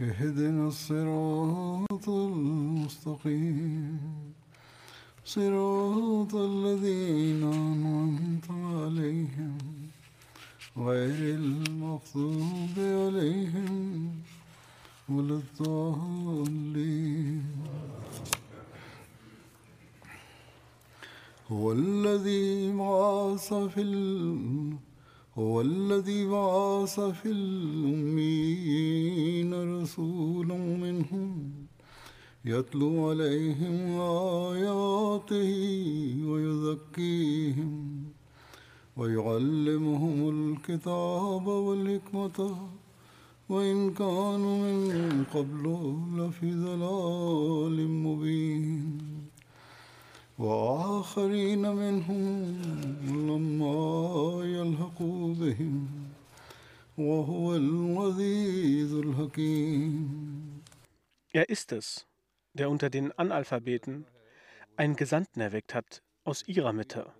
اهدنا الصراط المستقيم. صراط الذين أنعمت عليهم غير المغضوب عليهم ولا الضالين. هو الذي بعث في ال... هو الذي بعث في الأمين رسولا منهم يتلو عليهم آياته ويزكيهم ويعلمهم الكتاب والحكمة وإن كانوا من قبل لفي ضلال مبين. وآخرين منهم لما يلحقوا بهم وهو العزيز الحكيم Er ist es, der unter den Analphabeten einen Gesandten erweckt hat aus ihrer Mitte,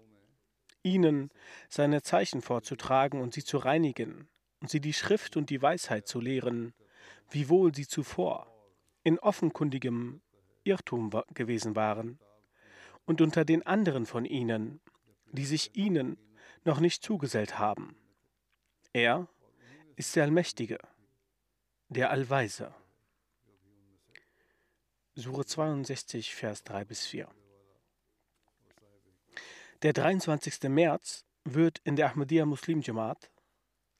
ihnen seine Zeichen vorzutragen und sie zu reinigen und sie die Schrift und die Weisheit zu lehren, wiewohl sie zuvor in offenkundigem Irrtum gewesen waren, und unter den anderen von ihnen, die sich ihnen noch nicht zugesellt haben. Er ist der Allmächtige, der Allweise. Sure 62, Vers 3 bis 4. Der 23. März wird in der Ahmadiyya Muslim Jamaat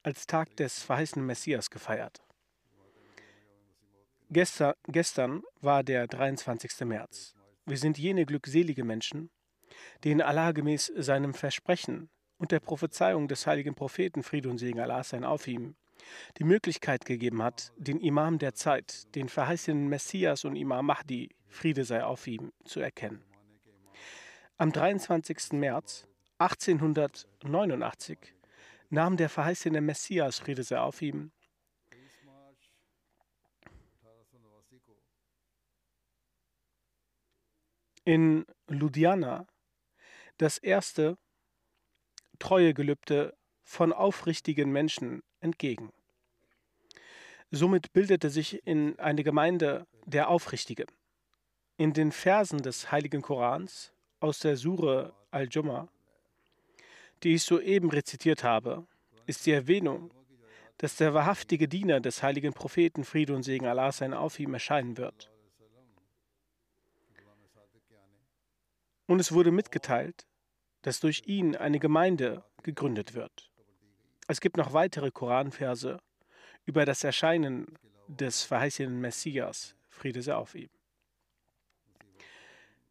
als Tag des verheißenen Messias gefeiert. Gestern, gestern war der 23. März. Wir sind jene glückselige Menschen, denen Allah gemäß seinem Versprechen und der Prophezeiung des heiligen Propheten Friede und Segen Allah sein auf ihm die Möglichkeit gegeben hat, den Imam der Zeit, den verheißenen Messias und Imam Mahdi, Friede sei auf ihm, zu erkennen. Am 23. März 1889 nahm der verheißene Messias, Friede sei auf ihm, in Ludhiana das erste Treuegelübde von aufrichtigen Menschen entgegen. Somit bildete sich in eine Gemeinde der Aufrichtigen. In den Versen des heiligen Korans aus der Sure al-Jumma, die ich soeben rezitiert habe, ist die Erwähnung, dass der wahrhaftige Diener des heiligen Propheten Friede und Segen Allah sein auf ihm erscheinen wird. Und es wurde mitgeteilt, dass durch ihn eine Gemeinde gegründet wird. Es gibt noch weitere Koranverse über das Erscheinen des verheißenen Messias, Friede sei auf ihm.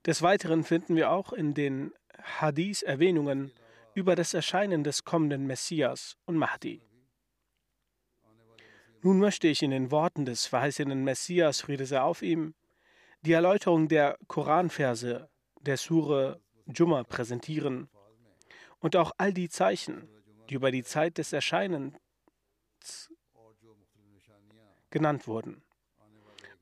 Des Weiteren finden wir auch in den Hadith Erwähnungen über das Erscheinen des kommenden Messias und Mahdi. Nun möchte ich in den Worten des verheißenen Messias, Friede sei auf ihm, die Erläuterung der Koranverse der Sure Jumma präsentieren und auch all die Zeichen, die über die Zeit des Erscheinens genannt wurden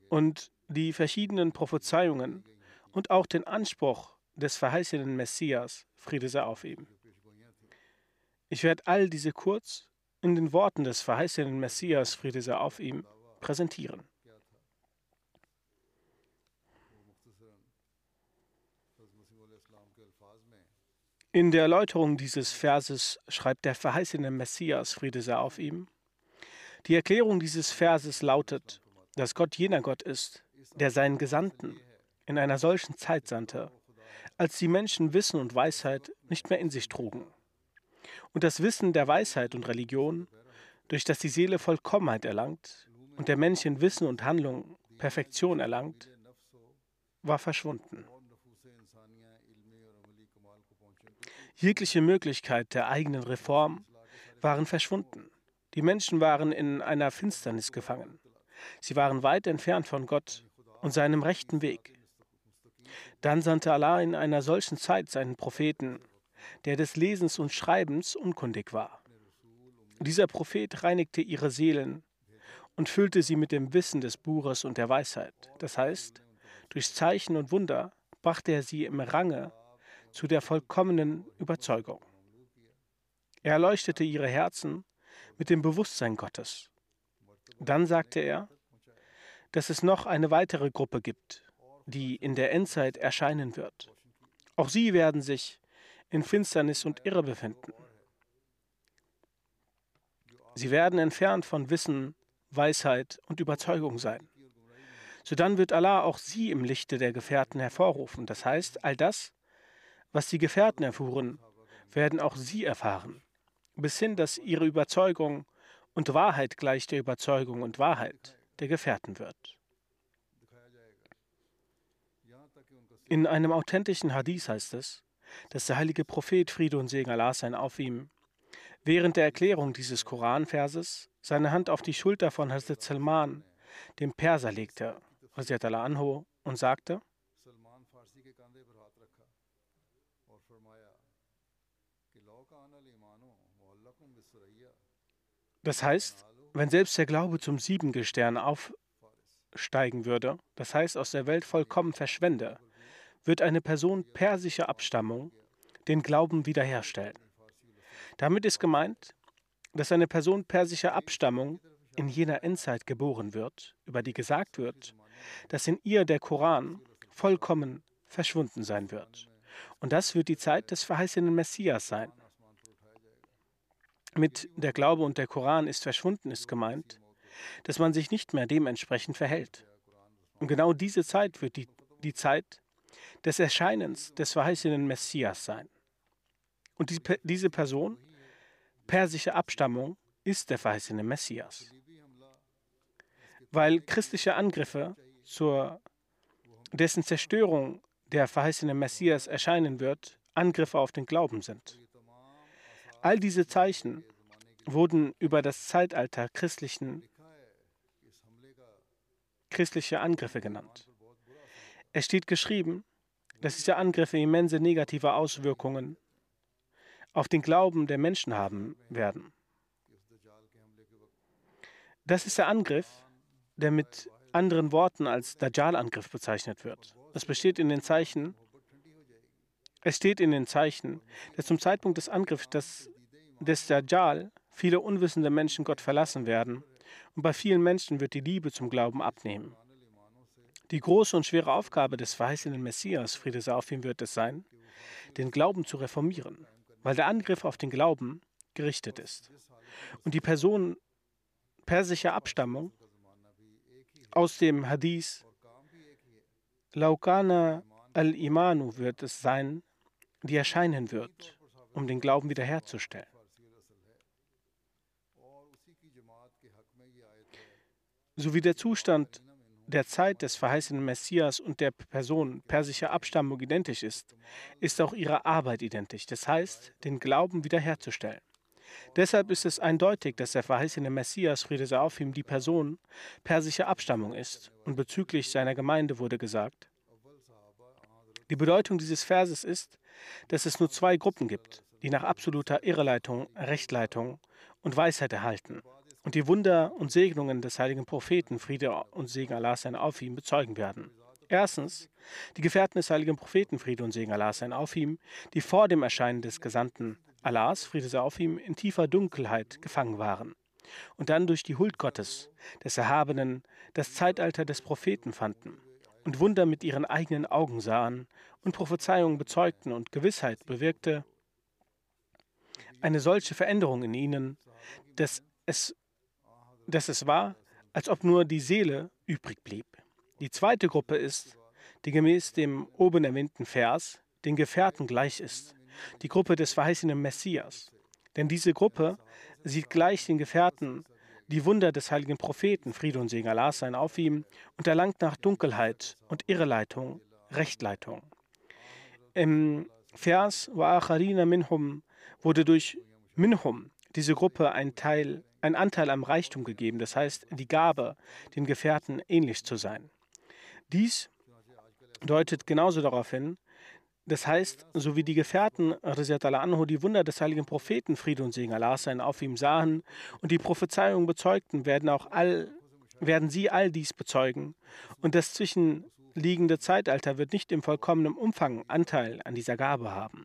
und die verschiedenen Prophezeiungen und auch den Anspruch des verheißenen Messias, Friede sei auf ihm. Ich werde all diese kurz in den Worten des verheißenen Messias, Friede sei auf ihm, präsentieren. In der Erläuterung dieses Verses schreibt der verheißene Messias, Friede sei auf ihm, die Erklärung dieses Verses lautet, dass Gott jener Gott ist, der seinen Gesandten in einer solchen Zeit sandte, als die Menschen Wissen und Weisheit nicht mehr in sich trugen. Und das Wissen der Weisheit und Religion, durch das die Seele Vollkommenheit erlangt und der Mensch in Wissen und Handlung Perfektion erlangt, war verschwunden. Jegliche Möglichkeit der eigenen Reform waren verschwunden. Die Menschen waren in einer Finsternis gefangen. Sie waren weit entfernt von Gott und seinem rechten Weg. Dann sandte Allah in einer solchen Zeit seinen Propheten, der des Lesens und Schreibens unkundig war. Dieser Prophet reinigte ihre Seelen und füllte sie mit dem Wissen des Buches und der Weisheit. Das heißt, durch Zeichen und Wunder brachte er sie im Range zu der vollkommenen Überzeugung. Er erleuchtete ihre Herzen mit dem Bewusstsein Gottes. Dann sagte er, dass es noch eine weitere Gruppe gibt, die in der Endzeit erscheinen wird. Auch sie werden sich in Finsternis und Irre befinden. Sie werden entfernt von Wissen, Weisheit und Überzeugung sein. Sodann wird Allah auch sie im Lichte der Gefährten hervorrufen. Das heißt, all das, was die Gefährten erfuhren, werden auch sie erfahren, bis hin, dass ihre Überzeugung und Wahrheit gleich der Überzeugung und Wahrheit der Gefährten wird. In einem authentischen Hadith heißt es, dass der heilige Prophet Friede und Segen Allah sein auf ihm während der Erklärung dieses Koranverses seine Hand auf die Schulter von Hazrat Salman, dem Perser, legte, Hazrat Anho, und sagte, Das heißt, wenn selbst der Glaube zum Siebengestirn aufsteigen würde, das heißt aus der Welt vollkommen verschwende, wird eine Person persischer Abstammung den Glauben wiederherstellen. Damit ist gemeint, dass eine Person persischer Abstammung in jener Endzeit geboren wird, über die gesagt wird, dass in ihr der Koran vollkommen verschwunden sein wird. Und das wird die Zeit des verheißenen Messias sein. Mit der Glaube und der Koran ist verschwunden ist gemeint, dass man sich nicht mehr dementsprechend verhält. Und genau diese Zeit wird die, die Zeit des Erscheinens des verheißenen Messias sein. Und die, diese Person, persische Abstammung, ist der verheißene Messias. Weil christliche Angriffe zur dessen Zerstörung der verheißene Messias erscheinen wird, Angriffe auf den Glauben sind. All diese Zeichen wurden über das Zeitalter christlichen, christliche Angriffe genannt. Es steht geschrieben, dass diese Angriffe immense negative Auswirkungen auf den Glauben der Menschen haben werden. Das ist der Angriff, der mit anderen Worten als Dajjal-Angriff bezeichnet wird. Es besteht in den Zeichen, es steht in den Zeichen, dass zum Zeitpunkt des Angriffs des, des Dajjal viele unwissende Menschen Gott verlassen werden und bei vielen Menschen wird die Liebe zum Glauben abnehmen. Die große und schwere Aufgabe des verheißenen Messias, Friede sei auf ihm, wird es sein, den Glauben zu reformieren, weil der Angriff auf den Glauben gerichtet ist. Und die Person persischer Abstammung aus dem Hadith Laukana al-Imanu wird es sein, die erscheinen wird, um den Glauben wiederherzustellen. So wie der Zustand der Zeit des verheißenen Messias und der Person persischer Abstammung identisch ist, ist auch ihre Arbeit identisch, das heißt, den Glauben wiederherzustellen. Deshalb ist es eindeutig, dass der verheißene Messias, Friede sei auf ihm, die Person persischer Abstammung ist. Und bezüglich seiner Gemeinde wurde gesagt, die Bedeutung dieses Verses ist, dass es nur zwei Gruppen gibt, die nach absoluter Irreleitung, Rechtleitung und Weisheit erhalten und die Wunder und Segnungen des heiligen Propheten, Friede und Segen Allah sein auf ihm, bezeugen werden. Erstens, die Gefährten des heiligen Propheten, Friede und Segen Allah sein auf ihm, die vor dem Erscheinen des Gesandten Allahs, Friede sei auf ihm, in tiefer Dunkelheit gefangen waren. Und dann durch die Huld Gottes, des Erhabenen, das Zeitalter des Propheten fanden und Wunder mit ihren eigenen Augen sahen und Prophezeiungen bezeugten und Gewissheit bewirkte, eine solche Veränderung in ihnen, dass es dass es war, als ob nur die Seele übrig blieb. Die zweite Gruppe ist, die gemäß dem oben erwähnten Vers den Gefährten gleich ist, die Gruppe des verheißenen Messias. Denn diese Gruppe sieht gleich den Gefährten die Wunder des heiligen Propheten, Friede und Segen Allah sein auf ihm, und erlangt nach Dunkelheit und Irreleitung Rechtleitung. Im Vers Wa'acharina minhum wurde durch minhum diese Gruppe ein Teil, ein Anteil am Reichtum gegeben, das heißt die Gabe, den Gefährten ähnlich zu sein. Dies deutet genauso darauf hin, das heißt, so wie die Gefährten anhu die Wunder des heiligen Propheten Friede und Segen Allah sein auf ihm sahen und die Prophezeiung bezeugten, werden auch all werden sie all dies bezeugen. Und das zwischenliegende Zeitalter wird nicht im vollkommenen Umfang Anteil an dieser Gabe haben.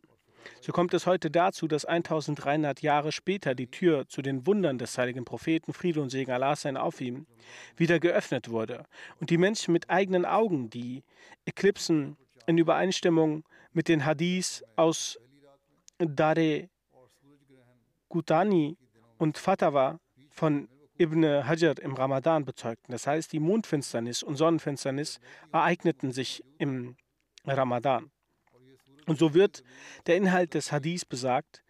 So kommt es heute dazu, dass 1300 Jahre später die Tür zu den Wundern des heiligen Propheten Friede und Segen Allah sein auf ihm wieder geöffnet wurde und die Menschen mit eigenen Augen die Eklipsen in Übereinstimmung mit den Hadiths aus Dare Gutani und Fatawa von Ibn Hajar im Ramadan bezeugten. Das heißt, die Mondfinsternis und Sonnenfinsternis ereigneten sich im Ramadan. Und so wird der Inhalt des Hadiths besagt,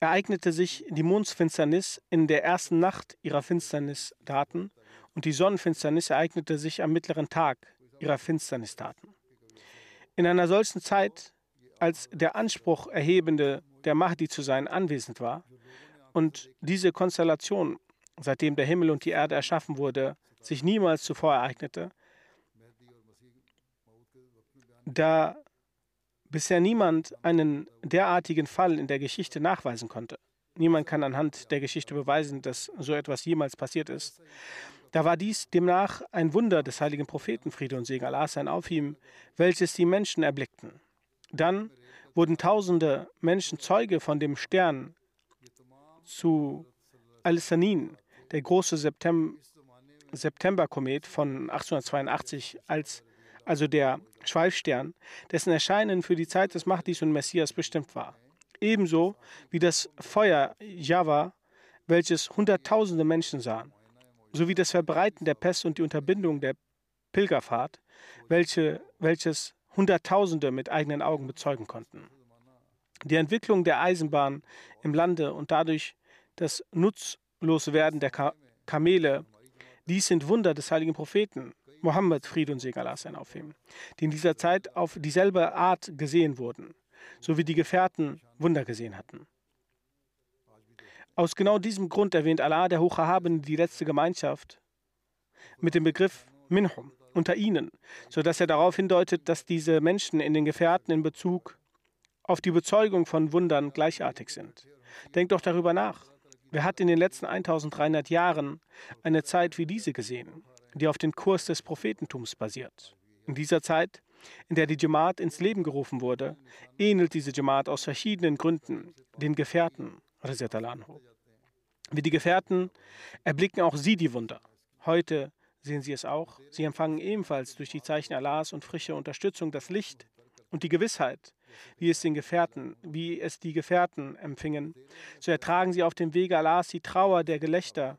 ereignete sich die Mondfinsternis in der ersten Nacht ihrer Finsternisdaten und die Sonnenfinsternis ereignete sich am mittleren Tag ihrer Finsternistaten. In einer solchen Zeit, als der Anspruch erhebende, der Mahdi zu sein, anwesend war und diese Konstellation, seitdem der Himmel und die Erde erschaffen wurde, sich niemals zuvor ereignete, da bisher niemand einen derartigen Fall in der Geschichte nachweisen konnte. Niemand kann anhand der Geschichte beweisen, dass so etwas jemals passiert ist. Da war dies demnach ein Wunder des heiligen Propheten Friede und Segen Allah sein auf ihm, welches die Menschen erblickten. Dann wurden tausende Menschen Zeuge von dem Stern zu Al-Sanin, der große Septem Septemberkomet von 1882, als, also der Schweifstern, dessen Erscheinen für die Zeit des Mahdis und Messias bestimmt war. Ebenso wie das Feuer Java, welches Hunderttausende Menschen sahen sowie das Verbreiten der Pest und die Unterbindung der Pilgerfahrt, welche, welches Hunderttausende mit eigenen Augen bezeugen konnten. Die Entwicklung der Eisenbahn im Lande und dadurch das Nutzloswerden der Ka Kamele, dies sind Wunder des heiligen Propheten, Mohammed, Friede und Segen Allah sein auf die in dieser Zeit auf dieselbe Art gesehen wurden, so wie die Gefährten Wunder gesehen hatten. Aus genau diesem Grund erwähnt Allah, der Hocherhabene, die letzte Gemeinschaft mit dem Begriff Minhum, unter ihnen, sodass er darauf hindeutet, dass diese Menschen in den Gefährten in Bezug auf die Bezeugung von Wundern gleichartig sind. Denkt doch darüber nach. Wer hat in den letzten 1300 Jahren eine Zeit wie diese gesehen, die auf den Kurs des Prophetentums basiert? In dieser Zeit, in der die Jamaat ins Leben gerufen wurde, ähnelt diese Jamaat aus verschiedenen Gründen den Gefährten wie die Gefährten erblicken auch sie die Wunder. Heute sehen sie es auch. Sie empfangen ebenfalls durch die Zeichen Allahs und frische Unterstützung das Licht und die Gewissheit, wie es den Gefährten, wie es die Gefährten empfingen. So ertragen sie auf dem Wege Allahs die Trauer der Gelächter,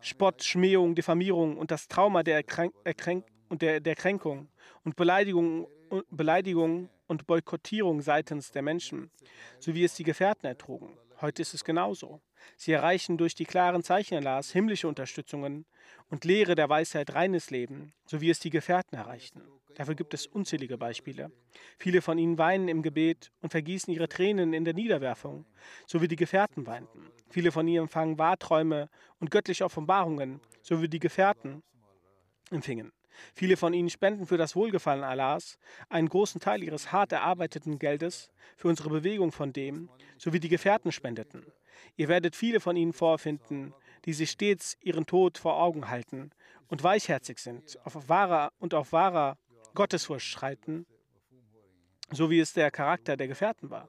Spott, Schmähung, Diffamierung und das Trauma der, Erkränk und der, der Kränkung und Beleidigung, Beleidigung und Boykottierung seitens der Menschen, so wie es die Gefährten ertrugen. Heute ist es genauso. Sie erreichen durch die klaren Zeichen Allahs himmlische Unterstützungen und Lehre der Weisheit reines Leben, so wie es die Gefährten erreichten. Dafür gibt es unzählige Beispiele. Viele von ihnen weinen im Gebet und vergießen ihre Tränen in der Niederwerfung, so wie die Gefährten weinten. Viele von ihnen empfangen Wahrträume und göttliche Offenbarungen, so wie die Gefährten empfingen. Viele von ihnen spenden für das Wohlgefallen Allahs einen großen Teil ihres hart erarbeiteten Geldes für unsere Bewegung von dem, so wie die Gefährten spendeten. Ihr werdet viele von ihnen vorfinden, die sich stets ihren Tod vor Augen halten und weichherzig sind auf wahrer und auf wahrer Gottesfurcht schreiten, so wie es der Charakter der Gefährten war.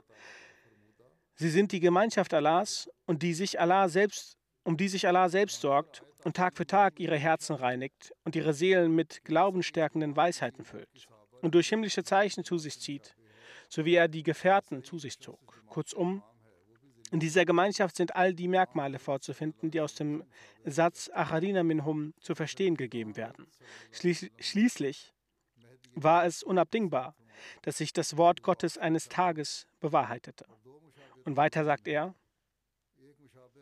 Sie sind die Gemeinschaft Allahs und die sich Allah selbst, um die sich Allah selbst sorgt und Tag für Tag ihre Herzen reinigt und ihre Seelen mit glaubenstärkenden Weisheiten füllt und durch himmlische Zeichen zu sich zieht, so wie er die Gefährten zu sich zog. Kurzum, In dieser Gemeinschaft sind all die Merkmale vorzufinden, die aus dem Satz Acharina Minhum zu verstehen gegeben werden. Schließlich war es unabdingbar, dass sich das Wort Gottes eines Tages bewahrheitete. Und weiter sagt er,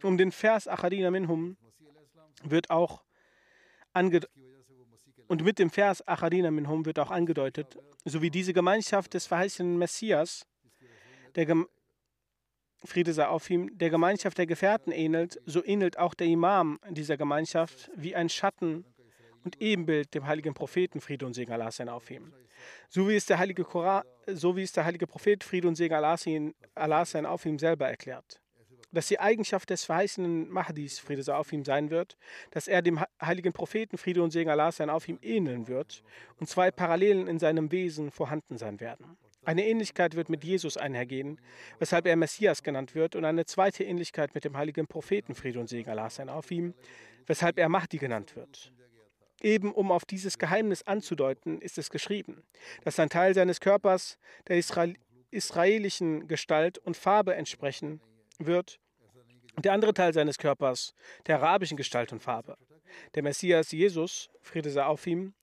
um den Vers Acharina Minhum wird auch und mit dem Vers Acharina Minhum wird auch angedeutet, so wie diese Gemeinschaft des verheißenen Messias, der Gem Friede sei auf ihm, der Gemeinschaft der Gefährten ähnelt, so ähnelt auch der Imam dieser Gemeinschaft wie ein Schatten und Ebenbild dem heiligen Propheten Friede und Segen Allah sein auf ihm. So wie es der heilige, Koran, so wie es der heilige Prophet Friede und Segen Allah sein auf ihm selber erklärt. Dass die Eigenschaft des verheißenen Mahdis, Friede sei auf ihm, sein wird, dass er dem heiligen Propheten Friede und Segen Allah sein auf ihm ähneln wird und zwei Parallelen in seinem Wesen vorhanden sein werden. Eine Ähnlichkeit wird mit Jesus einhergehen, weshalb er Messias genannt wird, und eine zweite Ähnlichkeit mit dem heiligen Propheten Friede und Segen Allah sein auf ihm, weshalb er Mahdi genannt wird. Eben um auf dieses Geheimnis anzudeuten, ist es geschrieben, dass ein Teil seines Körpers der Israel israelischen Gestalt und Farbe entsprechen wird und der andere Teil seines Körpers der arabischen Gestalt und Farbe. Der Messias Jesus, Friede sei auf ihm,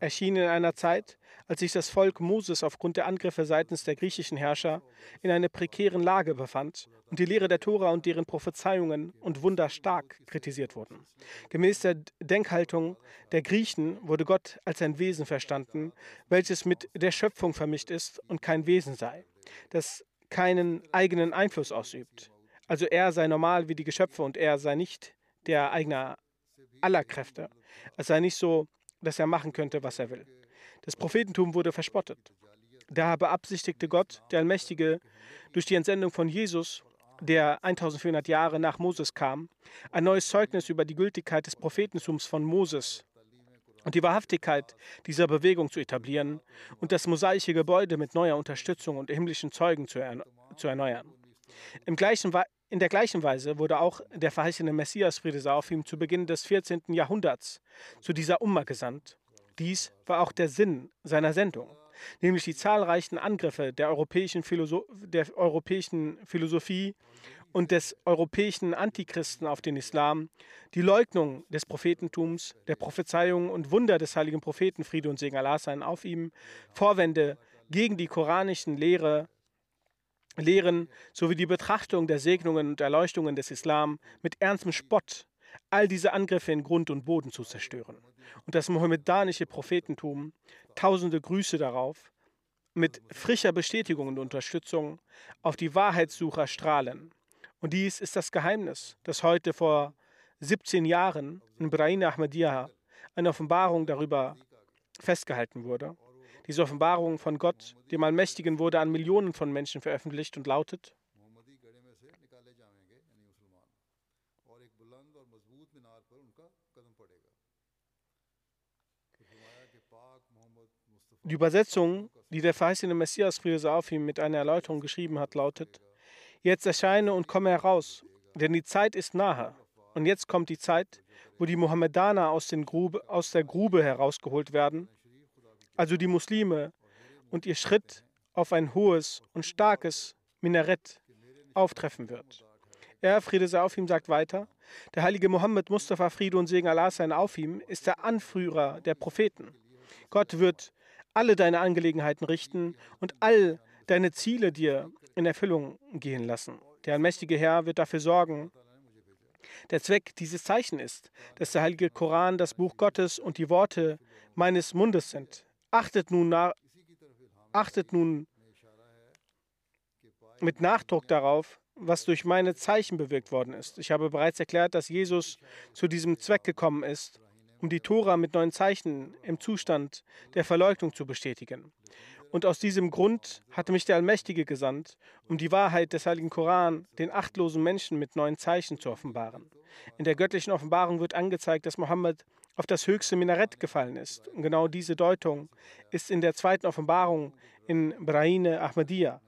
erschien in einer Zeit, als sich das Volk Moses aufgrund der Angriffe seitens der griechischen Herrscher in einer prekären Lage befand und die Lehre der Tora und deren Prophezeiungen und Wunder stark kritisiert wurden. Gemäß der Denkhaltung der Griechen wurde Gott als ein Wesen verstanden, welches mit der Schöpfung vermischt ist und kein Wesen sei, das keinen eigenen Einfluss ausübt. Also er sei normal wie die Geschöpfe und er sei nicht der Eigner aller Kräfte. Es sei nicht so, dass er machen könnte, was er will. Das Prophetentum wurde verspottet. Daher beabsichtigte Gott, der Allmächtige, durch die Entsendung von Jesus, der 1400 Jahre nach Moses kam, ein neues Zeugnis über die Gültigkeit des Prophetentums von Moses und die Wahrhaftigkeit dieser Bewegung zu etablieren und das mosaische Gebäude mit neuer Unterstützung und himmlischen Zeugen zu, ern zu erneuern. Im gleichen in der gleichen Weise wurde auch der verheißene Messias Friede sei auf ihm zu Beginn des 14. Jahrhunderts zu dieser Umma gesandt. Dies war auch der Sinn seiner Sendung, nämlich die zahlreichen Angriffe der europäischen, Philosoph der europäischen Philosophie und des europäischen Antichristen auf den Islam, die Leugnung des Prophetentums, der Prophezeiungen und Wunder des heiligen Propheten Friede und Segen Allah seien auf ihm, Vorwände gegen die koranischen Lehre Lehren sowie die Betrachtung der Segnungen und Erleuchtungen des Islam mit ernstem Spott all diese Angriffe in Grund und Boden zu zerstören. Und das mohammedanische Prophetentum, tausende Grüße darauf, mit frischer Bestätigung und Unterstützung auf die Wahrheitssucher strahlen. Und dies ist das Geheimnis, das heute vor 17 Jahren in Brain Ahmadiyya eine Offenbarung darüber festgehalten wurde. Diese Offenbarung von Gott, dem Allmächtigen, wurde an Millionen von Menschen veröffentlicht und lautet, Die Übersetzung, die der verheißene Messias Friede auf ihm mit einer Erläuterung geschrieben hat, lautet: Jetzt erscheine und komme heraus, denn die Zeit ist nahe. Und jetzt kommt die Zeit, wo die Mohammedaner aus, Grube, aus der Grube herausgeholt werden also die Muslime, und ihr Schritt auf ein hohes und starkes Minarett auftreffen wird. Er, Friede sei auf ihm, sagt weiter, der heilige Mohammed Mustafa, Friede und Segen Allah sein auf ihm, ist der Anführer der Propheten. Gott wird alle deine Angelegenheiten richten und all deine Ziele dir in Erfüllung gehen lassen. Der allmächtige Herr wird dafür sorgen. Der Zweck dieses Zeichen ist, dass der heilige Koran das Buch Gottes und die Worte meines Mundes sind. Achtet nun, nach, achtet nun mit Nachdruck darauf, was durch meine Zeichen bewirkt worden ist. Ich habe bereits erklärt, dass Jesus zu diesem Zweck gekommen ist, um die Tora mit neuen Zeichen im Zustand der Verleugnung zu bestätigen. Und aus diesem Grund hatte mich der Allmächtige gesandt, um die Wahrheit des heiligen Koran den achtlosen Menschen mit neuen Zeichen zu offenbaren. In der göttlichen Offenbarung wird angezeigt, dass Mohammed auf das höchste Minarett gefallen ist. Und genau diese Deutung ist in der zweiten Offenbarung in Brahine Ahmadiyya.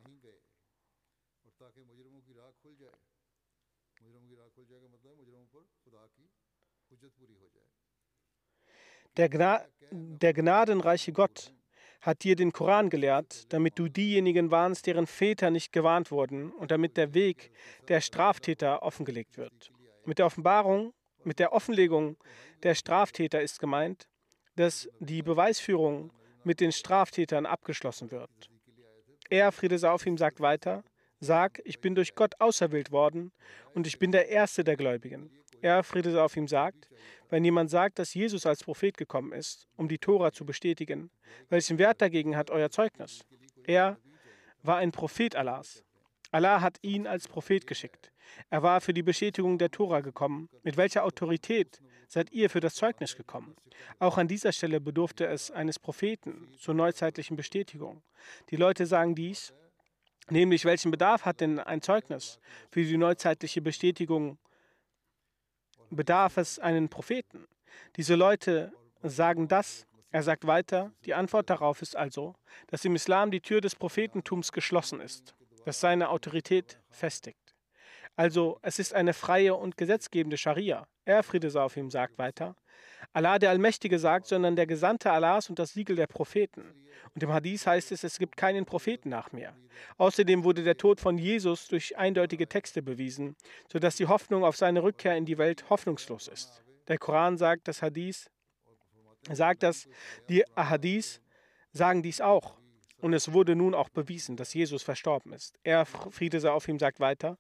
Der, Gna der gnadenreiche Gott hat dir den Koran gelehrt, damit du diejenigen warnst, deren Väter nicht gewarnt wurden und damit der Weg der Straftäter offengelegt wird. Mit der Offenbarung, mit der Offenlegung der Straftäter ist gemeint, dass die Beweisführung mit den Straftätern abgeschlossen wird. Er, Friede sei auf ihm, sagt weiter, sag, ich bin durch Gott auserwählt worden und ich bin der Erste der Gläubigen. Er, Friede sei auf ihm, sagt, wenn jemand sagt, dass Jesus als Prophet gekommen ist, um die Tora zu bestätigen, welchen Wert dagegen hat euer Zeugnis? Er war ein Prophet Allahs. Allah hat ihn als Prophet geschickt. Er war für die Bestätigung der Tora gekommen. Mit welcher Autorität seid ihr für das Zeugnis gekommen? Auch an dieser Stelle bedurfte es eines Propheten zur neuzeitlichen Bestätigung. Die Leute sagen dies, nämlich welchen Bedarf hat denn ein Zeugnis für die neuzeitliche Bestätigung bedarf es einen Propheten. Diese Leute sagen das. Er sagt weiter, die Antwort darauf ist also, dass im Islam die Tür des Prophetentums geschlossen ist, das seine Autorität festigt. Also es ist eine freie und gesetzgebende Scharia. Er, Friede sei auf ihm, sagt weiter, Allah der Allmächtige sagt, sondern der Gesandte Allahs und das Siegel der Propheten. Und im Hadith heißt es, es gibt keinen Propheten nach mir. Außerdem wurde der Tod von Jesus durch eindeutige Texte bewiesen, sodass die Hoffnung auf seine Rückkehr in die Welt hoffnungslos ist. Der Koran sagt, das Hadith sagt das, die Ahadith sagen dies auch. Und es wurde nun auch bewiesen, dass Jesus verstorben ist. Er, Friede sei auf ihm, sagt weiter.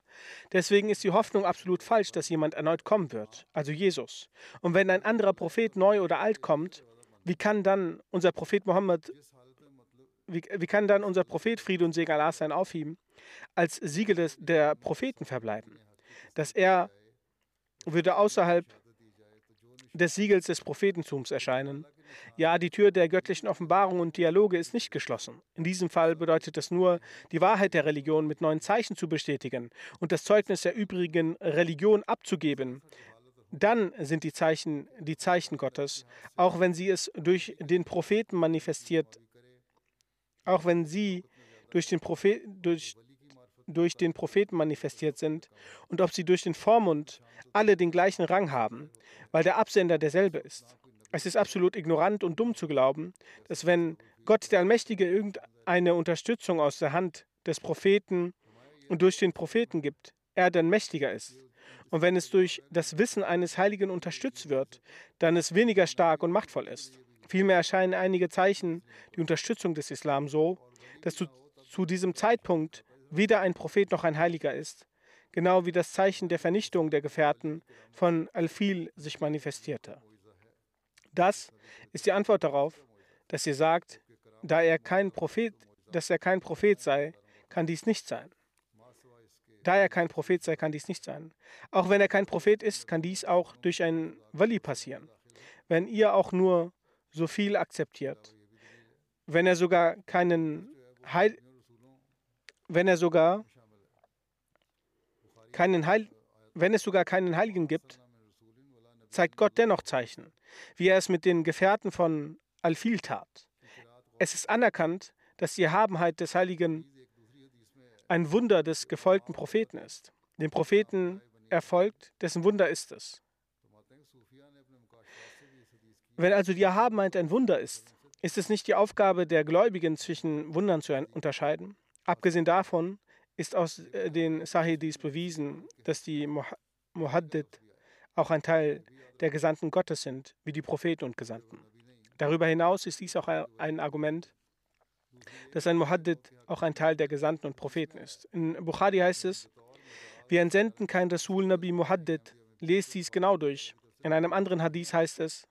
Deswegen ist die Hoffnung absolut falsch, dass jemand erneut kommen wird, also Jesus. Und wenn ein anderer Prophet neu oder alt kommt, wie kann dann unser Prophet Mohammed, wie, wie kann dann unser Prophet Friede und Segen Allah sein auf ihm, als Siegel des, der Propheten verbleiben? Dass er würde außerhalb des Siegels des Prophetentums erscheinen. Ja, die Tür der göttlichen Offenbarung und Dialoge ist nicht geschlossen. In diesem Fall bedeutet es nur, die Wahrheit der Religion mit neuen Zeichen zu bestätigen und das Zeugnis der übrigen Religion abzugeben. Dann sind die Zeichen die Zeichen Gottes, auch wenn sie es durch den Propheten manifestiert, auch wenn sie durch den, Prophet, durch, durch den Propheten manifestiert sind und ob sie durch den Vormund alle den gleichen Rang haben, weil der Absender derselbe ist. Es ist absolut ignorant und dumm zu glauben, dass wenn Gott der Allmächtige irgendeine Unterstützung aus der Hand des Propheten und durch den Propheten gibt, er dann mächtiger ist. Und wenn es durch das Wissen eines Heiligen unterstützt wird, dann es weniger stark und machtvoll ist. Vielmehr erscheinen einige Zeichen die Unterstützung des Islam so, dass zu, zu diesem Zeitpunkt weder ein Prophet noch ein Heiliger ist, genau wie das Zeichen der Vernichtung der Gefährten von Al-Fil sich manifestierte. Das ist die Antwort darauf, dass ihr sagt, da er kein Prophet, dass er kein Prophet sei, kann dies nicht sein. Da er kein Prophet sei, kann dies nicht sein. Auch wenn er kein Prophet ist, kann dies auch durch ein Wali passieren. Wenn ihr auch nur so viel akzeptiert, wenn er sogar keinen Heil, wenn er sogar keinen Heil, wenn es sogar keinen Heiligen gibt, zeigt Gott dennoch Zeichen, wie er es mit den Gefährten von Al-Fil tat. Es ist anerkannt, dass die Erhabenheit des Heiligen ein Wunder des gefolgten Propheten ist. Dem Propheten erfolgt, dessen Wunder ist es. Wenn also die Erhabenheit ein Wunder ist, ist es nicht die Aufgabe der Gläubigen, zwischen Wundern zu unterscheiden? Abgesehen davon ist aus äh, den Sahidis bewiesen, dass die Muhaddid auch ein Teil der Gesandten Gottes sind, wie die Propheten und Gesandten. Darüber hinaus ist dies auch ein Argument, dass ein Muhaddid auch ein Teil der Gesandten und Propheten ist. In Bukhari heißt es, wir entsenden kein Rasul Nabi Muhaddid, lest dies genau durch. In einem anderen Hadith heißt es,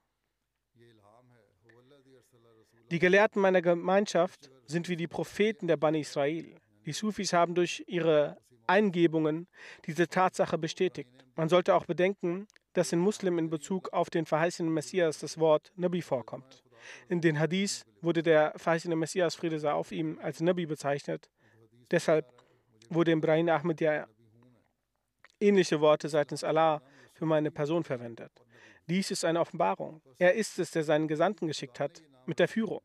die Gelehrten meiner Gemeinschaft sind wie die Propheten der Bani Israel. Die Sufis haben durch ihre Eingebungen diese Tatsache bestätigt. Man sollte auch bedenken, dass in Muslimen in Bezug auf den verheißenen Messias das Wort Nabi vorkommt. In den Hadith wurde der verheißene Messias, Friede sei auf ihm, als Nabi bezeichnet. Deshalb wurde im Brahim Ahmed ja ähnliche Worte seitens Allah für meine Person verwendet. Dies ist eine Offenbarung. Er ist es, der seinen Gesandten geschickt hat, mit der Führung.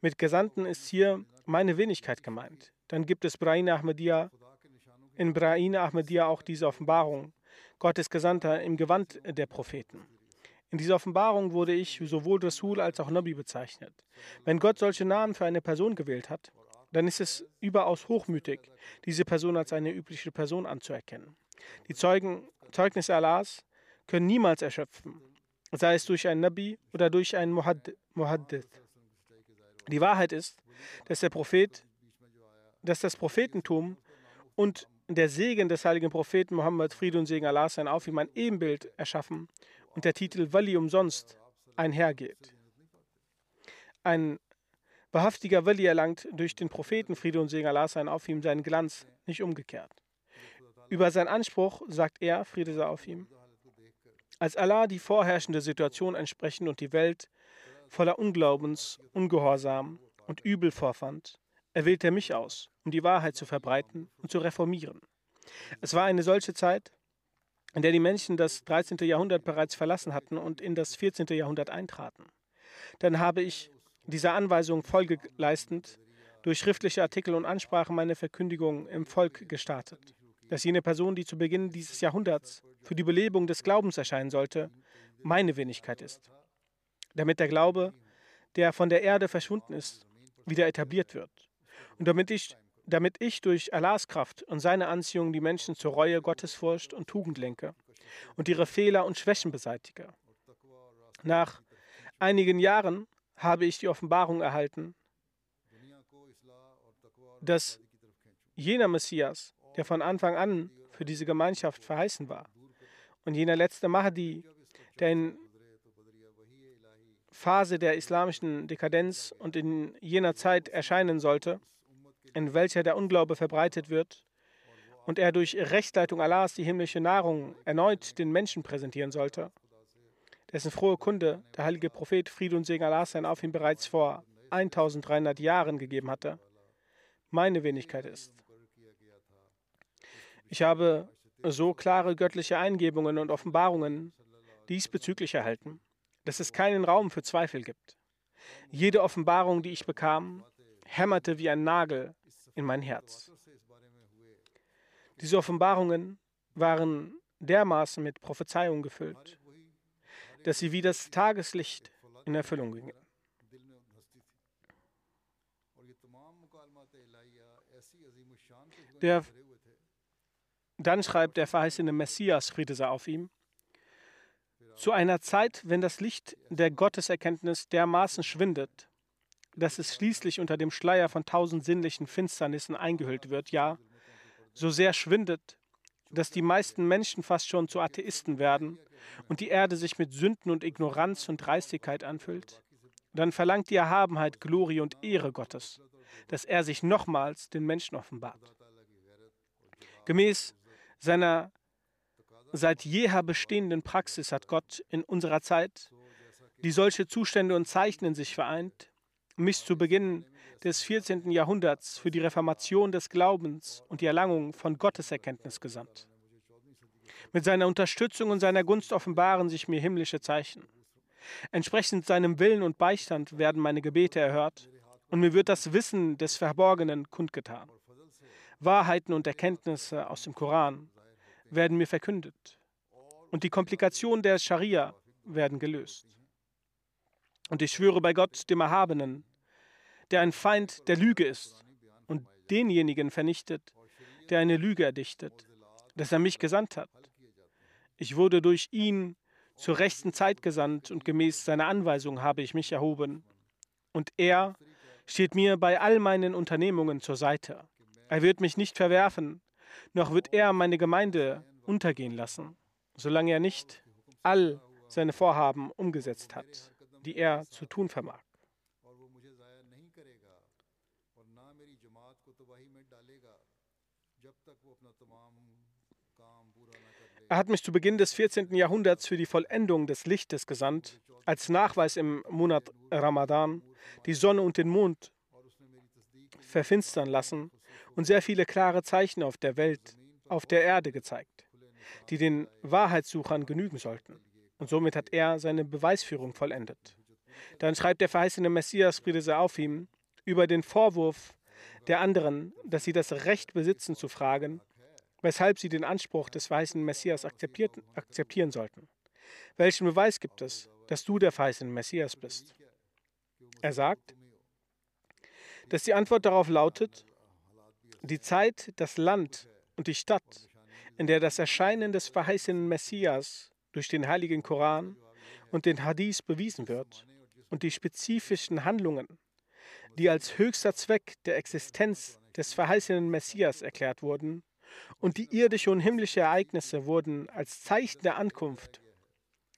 Mit Gesandten ist hier meine Wenigkeit gemeint. Dann gibt es Brahim Ahmadiyya, in Brahim Ahmadiyya auch diese Offenbarung, Gottes Gesandter im Gewand der Propheten. In dieser Offenbarung wurde ich sowohl Rasul als auch Nabi bezeichnet. Wenn Gott solche Namen für eine Person gewählt hat, dann ist es überaus hochmütig, diese Person als eine übliche Person anzuerkennen. Die Zeugen, Zeugnisse Allahs können niemals erschöpfen, sei es durch einen Nabi oder durch einen Muhaddith. Die Wahrheit ist, dass der Prophet, dass das Prophetentum und der Segen des heiligen Propheten Mohammed, Friede und Segen Allah sein auf ihm ein Ebenbild erschaffen und der Titel Wali umsonst einhergeht. Ein wahrhaftiger Wali erlangt durch den Propheten Friede und Segen Allah sein auf ihm seinen Glanz, nicht umgekehrt. Über seinen Anspruch sagt er, Friede sei auf ihm, als Allah die vorherrschende Situation entsprechend und die Welt voller Unglaubens, Ungehorsam und Übel vorfand, er mich aus, um die Wahrheit zu verbreiten und zu reformieren. Es war eine solche Zeit, in der die Menschen das 13. Jahrhundert bereits verlassen hatten und in das 14. Jahrhundert eintraten. Dann habe ich dieser Anweisung Folge leistend durch schriftliche Artikel und Ansprachen meine Verkündigung im Volk gestartet, dass jene Person, die zu Beginn dieses Jahrhunderts für die Belebung des Glaubens erscheinen sollte, meine Wenigkeit ist, damit der Glaube, der von der Erde verschwunden ist, wieder etabliert wird und damit ich damit ich durch Allahs Kraft und seine Anziehung die Menschen zur Reue, Gottesfurcht und Tugend lenke und ihre Fehler und Schwächen beseitige. Nach einigen Jahren habe ich die Offenbarung erhalten, dass jener Messias, der von Anfang an für diese Gemeinschaft verheißen war, und jener letzte Mahdi, der in Phase der islamischen Dekadenz und in jener Zeit erscheinen sollte, in welcher der Unglaube verbreitet wird und er durch Rechtsleitung Allahs die himmlische Nahrung erneut den Menschen präsentieren sollte, dessen frohe Kunde der heilige Prophet Friede und Segen Allahs sein auf ihn bereits vor 1300 Jahren gegeben hatte, meine Wenigkeit ist. Ich habe so klare göttliche Eingebungen und Offenbarungen diesbezüglich erhalten, dass es keinen Raum für Zweifel gibt. Jede Offenbarung, die ich bekam, hämmerte wie ein Nagel in mein Herz. Diese Offenbarungen waren dermaßen mit Prophezeiung gefüllt, dass sie wie das Tageslicht in Erfüllung gingen. Der, dann schreibt der verheißene Messias, Friede sei auf ihm, zu einer Zeit, wenn das Licht der Gotteserkenntnis dermaßen schwindet, dass es schließlich unter dem Schleier von tausend sinnlichen Finsternissen eingehüllt wird, ja, so sehr schwindet, dass die meisten Menschen fast schon zu Atheisten werden und die Erde sich mit Sünden und Ignoranz und Dreistigkeit anfüllt, dann verlangt die Erhabenheit Glorie und Ehre Gottes, dass er sich nochmals den Menschen offenbart. Gemäß seiner seit jeher bestehenden Praxis hat Gott in unserer Zeit, die solche Zustände und Zeichen in sich vereint, mich zu Beginn des 14. Jahrhunderts für die Reformation des Glaubens und die Erlangung von Gotteserkenntnis gesandt. Mit seiner Unterstützung und seiner Gunst offenbaren sich mir himmlische Zeichen. Entsprechend seinem Willen und Beistand werden meine Gebete erhört und mir wird das Wissen des Verborgenen kundgetan. Wahrheiten und Erkenntnisse aus dem Koran werden mir verkündet und die Komplikationen der Scharia werden gelöst. Und ich schwöre bei Gott, dem Erhabenen, der ein Feind der Lüge ist und denjenigen vernichtet, der eine Lüge erdichtet, dass er mich gesandt hat. Ich wurde durch ihn zur rechten Zeit gesandt und gemäß seiner Anweisung habe ich mich erhoben. Und er steht mir bei all meinen Unternehmungen zur Seite. Er wird mich nicht verwerfen, noch wird er meine Gemeinde untergehen lassen, solange er nicht all seine Vorhaben umgesetzt hat die er zu tun vermag. Er hat mich zu Beginn des 14. Jahrhunderts für die Vollendung des Lichtes gesandt, als Nachweis im Monat Ramadan die Sonne und den Mond verfinstern lassen und sehr viele klare Zeichen auf der Welt, auf der Erde gezeigt, die den Wahrheitssuchern genügen sollten. Und somit hat er seine Beweisführung vollendet. Dann schreibt der verheißene Messias, Friede sei auf ihm, über den Vorwurf der anderen, dass sie das Recht besitzen zu fragen, weshalb sie den Anspruch des verheißenen Messias akzeptieren sollten. welchen Beweis gibt es, dass du der verheißene Messias bist? Er sagt, dass die Antwort darauf lautet, die Zeit, das Land und die Stadt, in der das Erscheinen des verheißenen Messias durch den heiligen Koran und den Hadith bewiesen wird und die spezifischen Handlungen, die als höchster Zweck der Existenz des verheißenen Messias erklärt wurden, und die irdische und himmlische Ereignisse wurden als Zeichen der Ankunft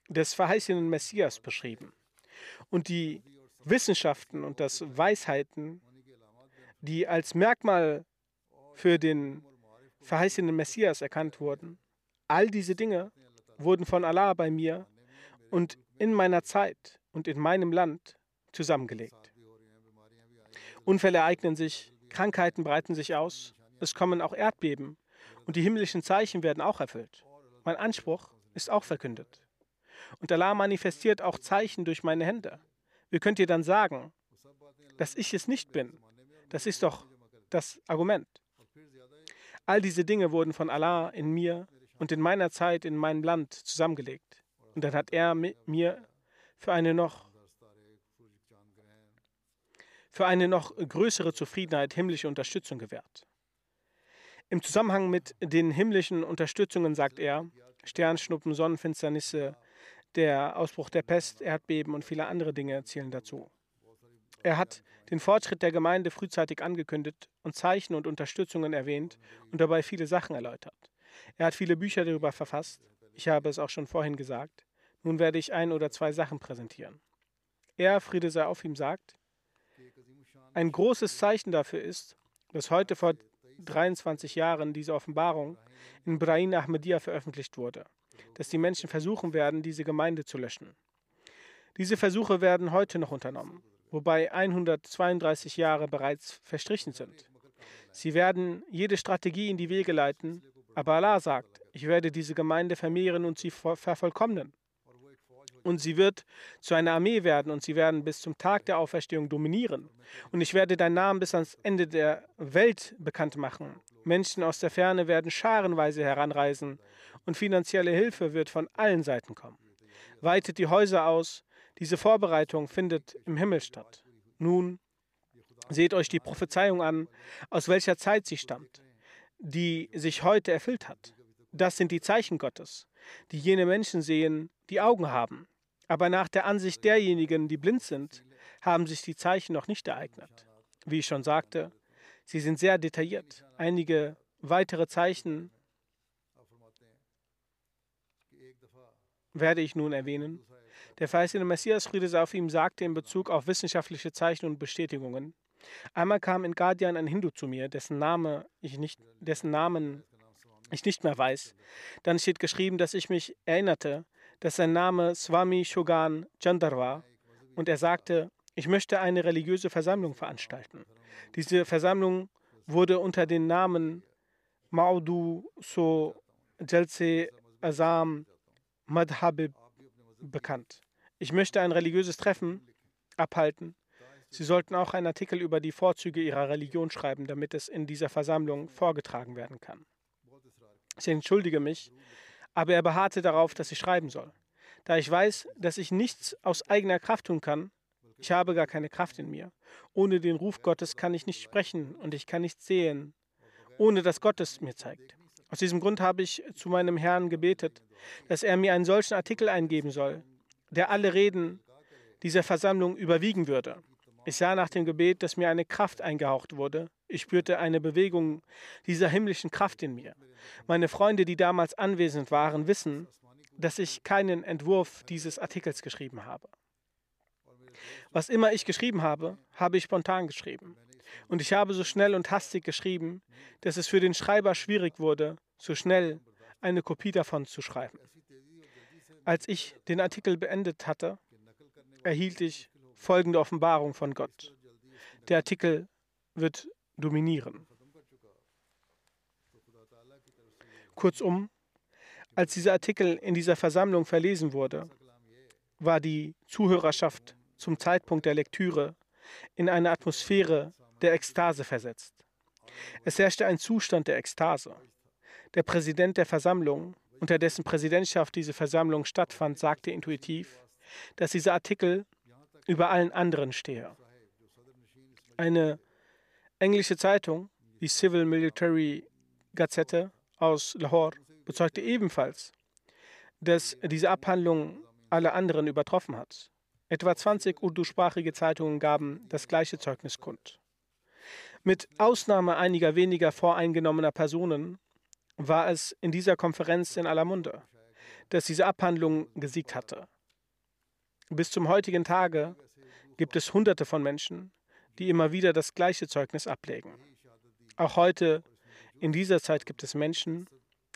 des verheißenen Messias beschrieben. Und die Wissenschaften und das Weisheiten, die als Merkmal für den verheißenen Messias erkannt wurden, all diese Dinge wurden von Allah bei mir und in meiner Zeit und in meinem Land zusammengelegt. Unfälle ereignen sich, Krankheiten breiten sich aus, es kommen auch Erdbeben und die himmlischen Zeichen werden auch erfüllt. Mein Anspruch ist auch verkündet. Und Allah manifestiert auch Zeichen durch meine Hände. Wie könnt ihr dann sagen, dass ich es nicht bin? Das ist doch das Argument. All diese Dinge wurden von Allah in mir und in meiner Zeit in meinem Land zusammengelegt. Und dann hat er mir für eine noch für eine noch größere Zufriedenheit himmlische Unterstützung gewährt. Im Zusammenhang mit den himmlischen Unterstützungen sagt er, Sternschnuppen, Sonnenfinsternisse, der Ausbruch der Pest, Erdbeben und viele andere Dinge zählen dazu. Er hat den Fortschritt der Gemeinde frühzeitig angekündigt und Zeichen und Unterstützungen erwähnt und dabei viele Sachen erläutert. Er hat viele Bücher darüber verfasst. Ich habe es auch schon vorhin gesagt. Nun werde ich ein oder zwei Sachen präsentieren. Er, Friede sei auf ihm, sagt, ein großes Zeichen dafür ist, dass heute vor 23 Jahren diese Offenbarung in Brahim Ahmadiyya veröffentlicht wurde, dass die Menschen versuchen werden, diese Gemeinde zu löschen. Diese Versuche werden heute noch unternommen, wobei 132 Jahre bereits verstrichen sind. Sie werden jede Strategie in die Wege leiten, aber Allah sagt, ich werde diese Gemeinde vermehren und sie vervollkommnen. Und sie wird zu einer Armee werden und sie werden bis zum Tag der Auferstehung dominieren. Und ich werde deinen Namen bis ans Ende der Welt bekannt machen. Menschen aus der Ferne werden scharenweise heranreisen und finanzielle Hilfe wird von allen Seiten kommen. Weitet die Häuser aus. Diese Vorbereitung findet im Himmel statt. Nun seht euch die Prophezeiung an, aus welcher Zeit sie stammt, die sich heute erfüllt hat. Das sind die Zeichen Gottes, die jene Menschen sehen, die Augen haben. Aber nach der Ansicht derjenigen, die blind sind, haben sich die Zeichen noch nicht ereignet. Wie ich schon sagte, sie sind sehr detailliert. Einige weitere Zeichen werde ich nun erwähnen. Der verheißene Messias Friede auf ihm sagte in Bezug auf wissenschaftliche Zeichen und Bestätigungen. Einmal kam in Guardian ein Hindu zu mir, dessen Name ich nicht, dessen Namen ich nicht mehr weiß. Dann steht geschrieben, dass ich mich erinnerte, dass sein Name Swami Shogan Chandar war und er sagte, ich möchte eine religiöse Versammlung veranstalten. Diese Versammlung wurde unter dem Namen Maudu So Jalse Azam Madhabib bekannt. Ich möchte ein religiöses Treffen abhalten. Sie sollten auch einen Artikel über die Vorzüge ihrer Religion schreiben, damit es in dieser Versammlung vorgetragen werden kann. Ich entschuldige mich, aber er beharrte darauf, dass ich schreiben soll. Da ich weiß, dass ich nichts aus eigener Kraft tun kann, ich habe gar keine Kraft in mir. Ohne den Ruf Gottes kann ich nicht sprechen und ich kann nicht sehen, ohne dass Gott es mir zeigt. Aus diesem Grund habe ich zu meinem Herrn gebetet, dass er mir einen solchen Artikel eingeben soll, der alle Reden dieser Versammlung überwiegen würde. Ich sah nach dem Gebet, dass mir eine Kraft eingehaucht wurde. Ich spürte eine Bewegung dieser himmlischen Kraft in mir. Meine Freunde, die damals anwesend waren, wissen, dass ich keinen Entwurf dieses Artikels geschrieben habe. Was immer ich geschrieben habe, habe ich spontan geschrieben. Und ich habe so schnell und hastig geschrieben, dass es für den Schreiber schwierig wurde, so schnell eine Kopie davon zu schreiben. Als ich den Artikel beendet hatte, erhielt ich folgende Offenbarung von Gott. Der Artikel wird dominieren. Kurzum, als dieser Artikel in dieser Versammlung verlesen wurde, war die Zuhörerschaft zum Zeitpunkt der Lektüre in eine Atmosphäre der Ekstase versetzt. Es herrschte ein Zustand der Ekstase. Der Präsident der Versammlung, unter dessen Präsidentschaft diese Versammlung stattfand, sagte intuitiv, dass dieser Artikel über allen anderen stehe. Eine englische Zeitung, die Civil Military Gazette aus Lahore, bezeugte ebenfalls, dass diese Abhandlung alle anderen übertroffen hat. Etwa 20 urdusprachige Zeitungen gaben das gleiche Zeugnis kund. Mit Ausnahme einiger weniger voreingenommener Personen war es in dieser Konferenz in aller Munde, dass diese Abhandlung gesiegt hatte. Bis zum heutigen Tage gibt es Hunderte von Menschen, die immer wieder das gleiche Zeugnis ablegen. Auch heute, in dieser Zeit, gibt es Menschen,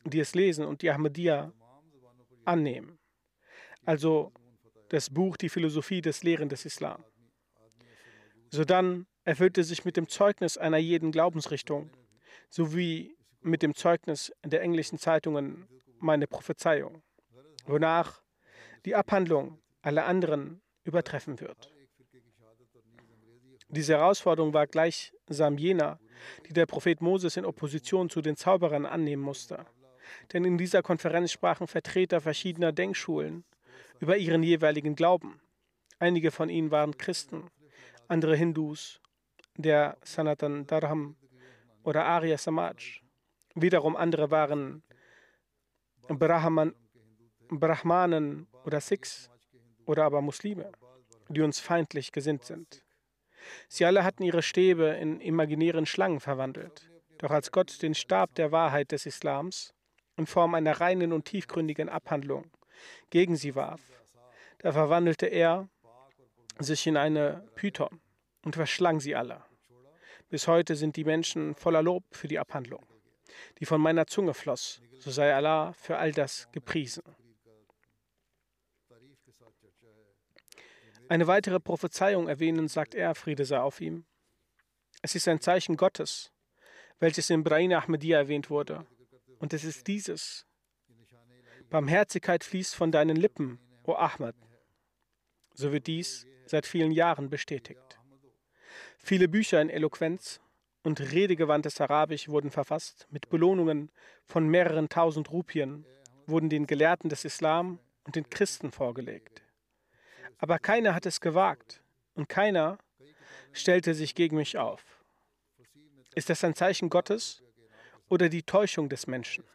die es lesen und die Ahmadiyya annehmen. Also das Buch Die Philosophie des Lehren des Islam. Sodann erfüllte sich mit dem Zeugnis einer jeden Glaubensrichtung sowie mit dem Zeugnis der englischen Zeitungen meine Prophezeiung, wonach die Abhandlung aller anderen übertreffen wird. Diese Herausforderung war gleichsam jener, die der Prophet Moses in Opposition zu den Zauberern annehmen musste. Denn in dieser Konferenz sprachen Vertreter verschiedener Denkschulen über ihren jeweiligen Glauben. Einige von ihnen waren Christen, andere Hindus, der Sanatan Dharma oder Arya Samaj. Wiederum andere waren Brahman, Brahmanen oder Sikhs oder aber Muslime, die uns feindlich gesinnt sind. Sie alle hatten ihre Stäbe in imaginären Schlangen verwandelt. Doch als Gott den Stab der Wahrheit des Islams in Form einer reinen und tiefgründigen Abhandlung gegen sie warf, da verwandelte er sich in eine Python und verschlang sie alle. Bis heute sind die Menschen voller Lob für die Abhandlung, die von meiner Zunge floss. So sei Allah für all das gepriesen. Eine weitere Prophezeiung erwähnen, sagt er, Friede sei auf ihm. Es ist ein Zeichen Gottes, welches in Brain Ahmadiyya erwähnt wurde. Und es ist dieses. Barmherzigkeit fließt von deinen Lippen, o Ahmad. So wird dies seit vielen Jahren bestätigt. Viele Bücher in Eloquenz und redegewandtes Arabisch wurden verfasst. Mit Belohnungen von mehreren tausend Rupien wurden den Gelehrten des Islam und den Christen vorgelegt. Aber keiner hat es gewagt und keiner stellte sich gegen mich auf. Ist das ein Zeichen Gottes oder die Täuschung des Menschen?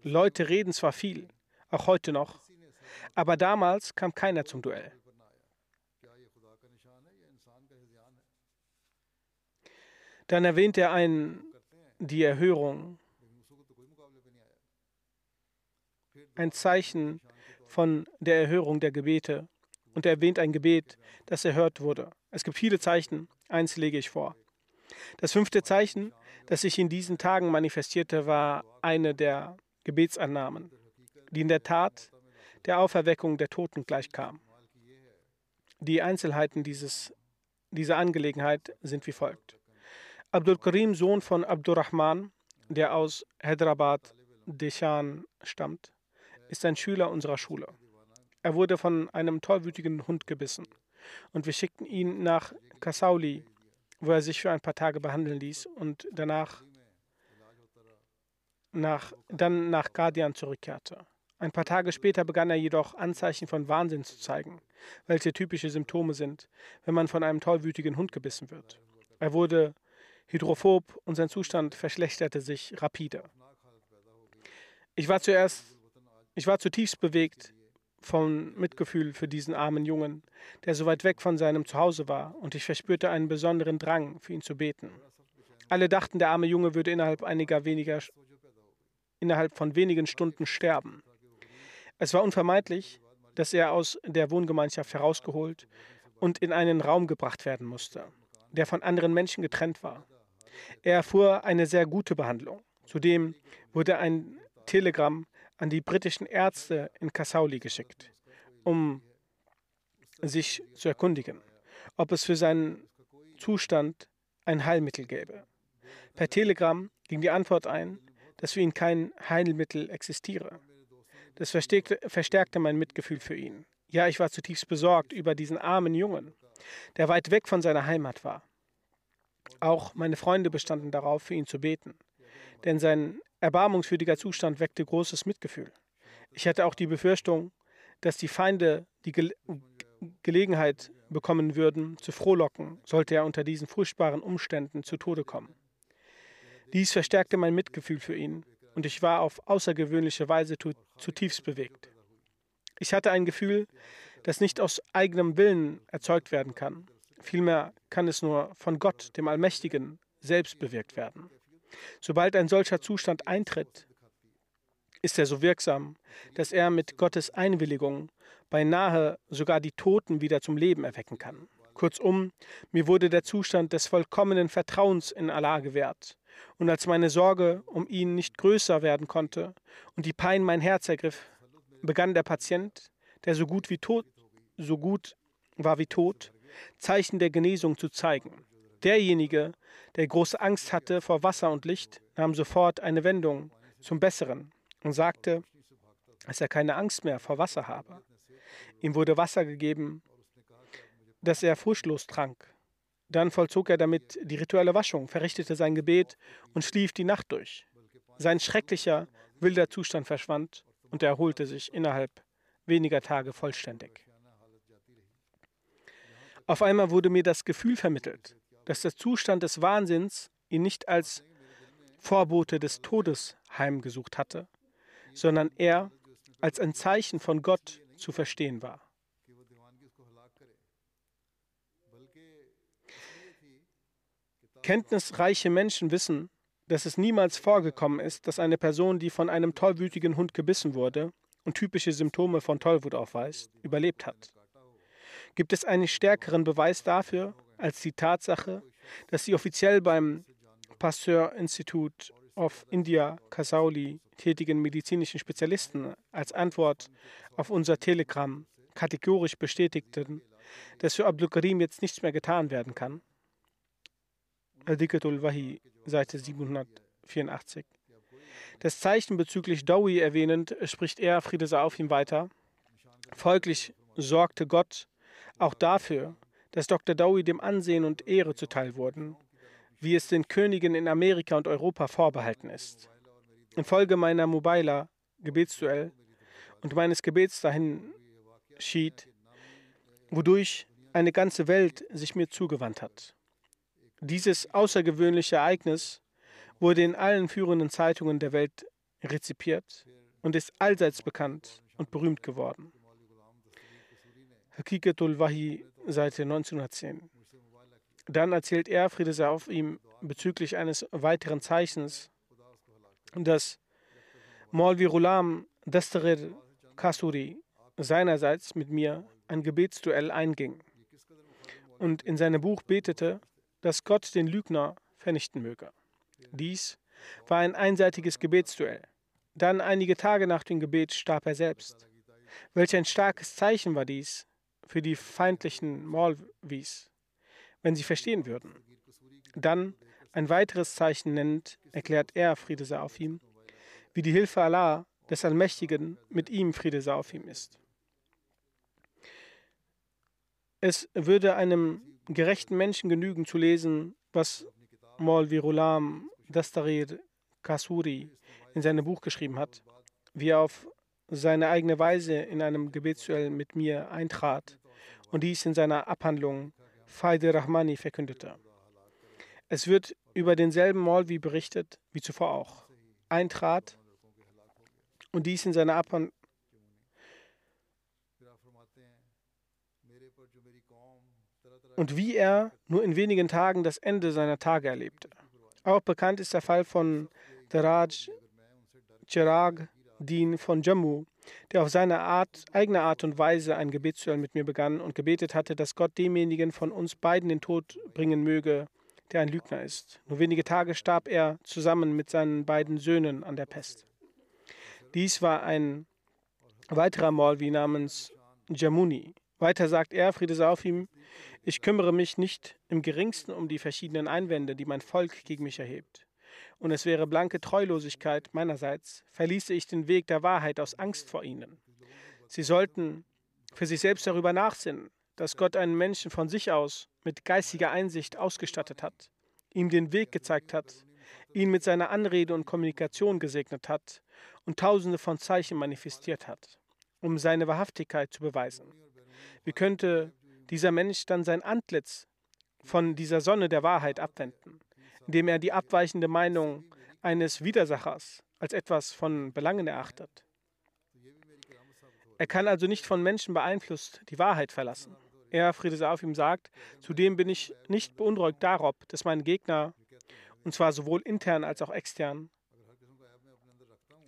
Leute reden zwar viel, auch heute noch, aber damals kam keiner zum Duell. Dann erwähnt er ein, die Erhörung, ein Zeichen von der Erhörung der Gebete und er erwähnt ein Gebet, das erhört wurde. Es gibt viele Zeichen, eins lege ich vor. Das fünfte Zeichen, das sich in diesen Tagen manifestierte, war eine der Gebetsannahmen, die in der Tat der Auferweckung der Toten gleichkam. Die Einzelheiten dieses, dieser Angelegenheit sind wie folgt. Abdul Karim, Sohn von Abdurrahman, der aus Hyderabad, Deshan stammt, ist ein Schüler unserer Schule. Er wurde von einem tollwütigen Hund gebissen und wir schickten ihn nach Kasauli, wo er sich für ein paar Tage behandeln ließ und danach nach, dann nach Guardian zurückkehrte. Ein paar Tage später begann er jedoch Anzeichen von Wahnsinn zu zeigen, welche typische Symptome sind, wenn man von einem tollwütigen Hund gebissen wird. Er wurde hydrophob und sein Zustand verschlechterte sich rapide. Ich war zuerst, ich war zutiefst bewegt von Mitgefühl für diesen armen Jungen, der so weit weg von seinem Zuhause war, und ich verspürte einen besonderen Drang, für ihn zu beten. Alle dachten, der arme Junge würde innerhalb einiger weniger innerhalb von wenigen Stunden sterben. Es war unvermeidlich, dass er aus der Wohngemeinschaft herausgeholt und in einen Raum gebracht werden musste, der von anderen Menschen getrennt war. Er erfuhr eine sehr gute Behandlung. Zudem wurde ein Telegramm an die britischen Ärzte in Kasauli geschickt, um sich zu erkundigen, ob es für seinen Zustand ein Heilmittel gäbe. Per Telegramm ging die Antwort ein, dass für ihn kein Heilmittel existiere. Das verstärkte mein Mitgefühl für ihn. Ja, ich war zutiefst besorgt über diesen armen Jungen, der weit weg von seiner Heimat war. Auch meine Freunde bestanden darauf, für ihn zu beten, denn sein erbarmungswürdiger Zustand weckte großes Mitgefühl. Ich hatte auch die Befürchtung, dass die Feinde die Ge Gelegenheit bekommen würden, zu frohlocken, sollte er unter diesen furchtbaren Umständen zu Tode kommen. Dies verstärkte mein Mitgefühl für ihn und ich war auf außergewöhnliche Weise zutiefst bewegt. Ich hatte ein Gefühl, das nicht aus eigenem Willen erzeugt werden kann. Vielmehr kann es nur von Gott, dem Allmächtigen, selbst bewirkt werden. Sobald ein solcher Zustand eintritt, ist er so wirksam, dass er mit Gottes Einwilligung beinahe sogar die Toten wieder zum Leben erwecken kann. Kurzum, mir wurde der Zustand des vollkommenen Vertrauens in Allah gewährt. Und als meine Sorge um ihn nicht größer werden konnte und die Pein mein Herz ergriff, begann der Patient, der so gut wie tot, so gut war wie tot, Zeichen der Genesung zu zeigen. Derjenige, der große Angst hatte vor Wasser und Licht, nahm sofort eine Wendung zum Besseren und sagte, dass er keine Angst mehr vor Wasser habe. Ihm wurde Wasser gegeben, das er furchtlos trank. Dann vollzog er damit die rituelle Waschung, verrichtete sein Gebet und schlief die Nacht durch. Sein schrecklicher, wilder Zustand verschwand und er erholte sich innerhalb weniger Tage vollständig. Auf einmal wurde mir das Gefühl vermittelt, dass der Zustand des Wahnsinns ihn nicht als Vorbote des Todes heimgesucht hatte, sondern er als ein Zeichen von Gott zu verstehen war. Kenntnisreiche Menschen wissen, dass es niemals vorgekommen ist, dass eine Person, die von einem tollwütigen Hund gebissen wurde und typische Symptome von Tollwut aufweist, überlebt hat. Gibt es einen stärkeren Beweis dafür als die Tatsache, dass die offiziell beim Pasteur Institute of India Kasauli tätigen medizinischen Spezialisten als Antwort auf unser Telegramm kategorisch bestätigten, dass für Abdul Karim jetzt nichts mehr getan werden kann? Adikatul Wahi, Seite 784. Das Zeichen bezüglich Dawi erwähnend, spricht er, Friede sei auf ihm, weiter. Folglich sorgte Gott auch dafür, dass Dr. Dawi dem Ansehen und Ehre zuteil wurden, wie es den Königen in Amerika und Europa vorbehalten ist. Infolge meiner Mobaila Gebetsduell und meines Gebets dahin schied, wodurch eine ganze Welt sich mir zugewandt hat. Dieses außergewöhnliche Ereignis wurde in allen führenden Zeitungen der Welt rezipiert und ist allseits bekannt und berühmt geworden. Hakikatul Wahi, Seite 1910. Dann erzählt er, Friede sei auf ihm, bezüglich eines weiteren Zeichens, dass Maulvi Rulam Dastarir Kasuri seinerseits mit mir ein Gebetsduell einging und in seinem Buch betete, dass Gott den Lügner vernichten möge. Dies war ein einseitiges Gebetsduell. Dann einige Tage nach dem Gebet starb er selbst. Welch ein starkes Zeichen war dies für die feindlichen Maulvis, wenn sie verstehen würden. Dann ein weiteres Zeichen nennt, erklärt er, Friede sei auf ihm, wie die Hilfe Allah, des Allmächtigen, mit ihm, Friede sei auf ihm ist. Es würde einem gerechten Menschen genügen zu lesen, was Maulvi Rulam Dastarir Kasuri in seinem Buch geschrieben hat, wie er auf seine eigene Weise in einem Gebetsduell mit mir eintrat und dies in seiner Abhandlung Faide Rahmani verkündete. Es wird über denselben Maulvi berichtet wie zuvor auch. Eintrat und dies in seiner Abhandlung und wie er nur in wenigen Tagen das Ende seiner Tage erlebte. Auch bekannt ist der Fall von Daraj Chirag Din von Jammu, der auf seine Art, eigene Art und Weise ein Gebetsduell mit mir begann und gebetet hatte, dass Gott demjenigen von uns beiden den Tod bringen möge, der ein Lügner ist. Nur wenige Tage starb er zusammen mit seinen beiden Söhnen an der Pest. Dies war ein weiterer Maulvi namens Jamuni. Weiter sagt er, Friede sei auf ihm, ich kümmere mich nicht im geringsten um die verschiedenen Einwände, die mein Volk gegen mich erhebt. Und es wäre blanke Treulosigkeit meinerseits, verließe ich den Weg der Wahrheit aus Angst vor ihnen. Sie sollten für sich selbst darüber nachsinnen, dass Gott einen Menschen von sich aus mit geistiger Einsicht ausgestattet hat, ihm den Weg gezeigt hat, ihn mit seiner Anrede und Kommunikation gesegnet hat und tausende von Zeichen manifestiert hat, um seine Wahrhaftigkeit zu beweisen. Wie könnte dieser Mensch dann sein Antlitz von dieser Sonne der Wahrheit abwenden, indem er die abweichende Meinung eines Widersachers als etwas von Belangen erachtet? Er kann also nicht von Menschen beeinflusst die Wahrheit verlassen. Er, Friede auf ihm, sagt, zudem bin ich nicht beunruhigt darob, dass mein Gegner und zwar sowohl intern als auch extern.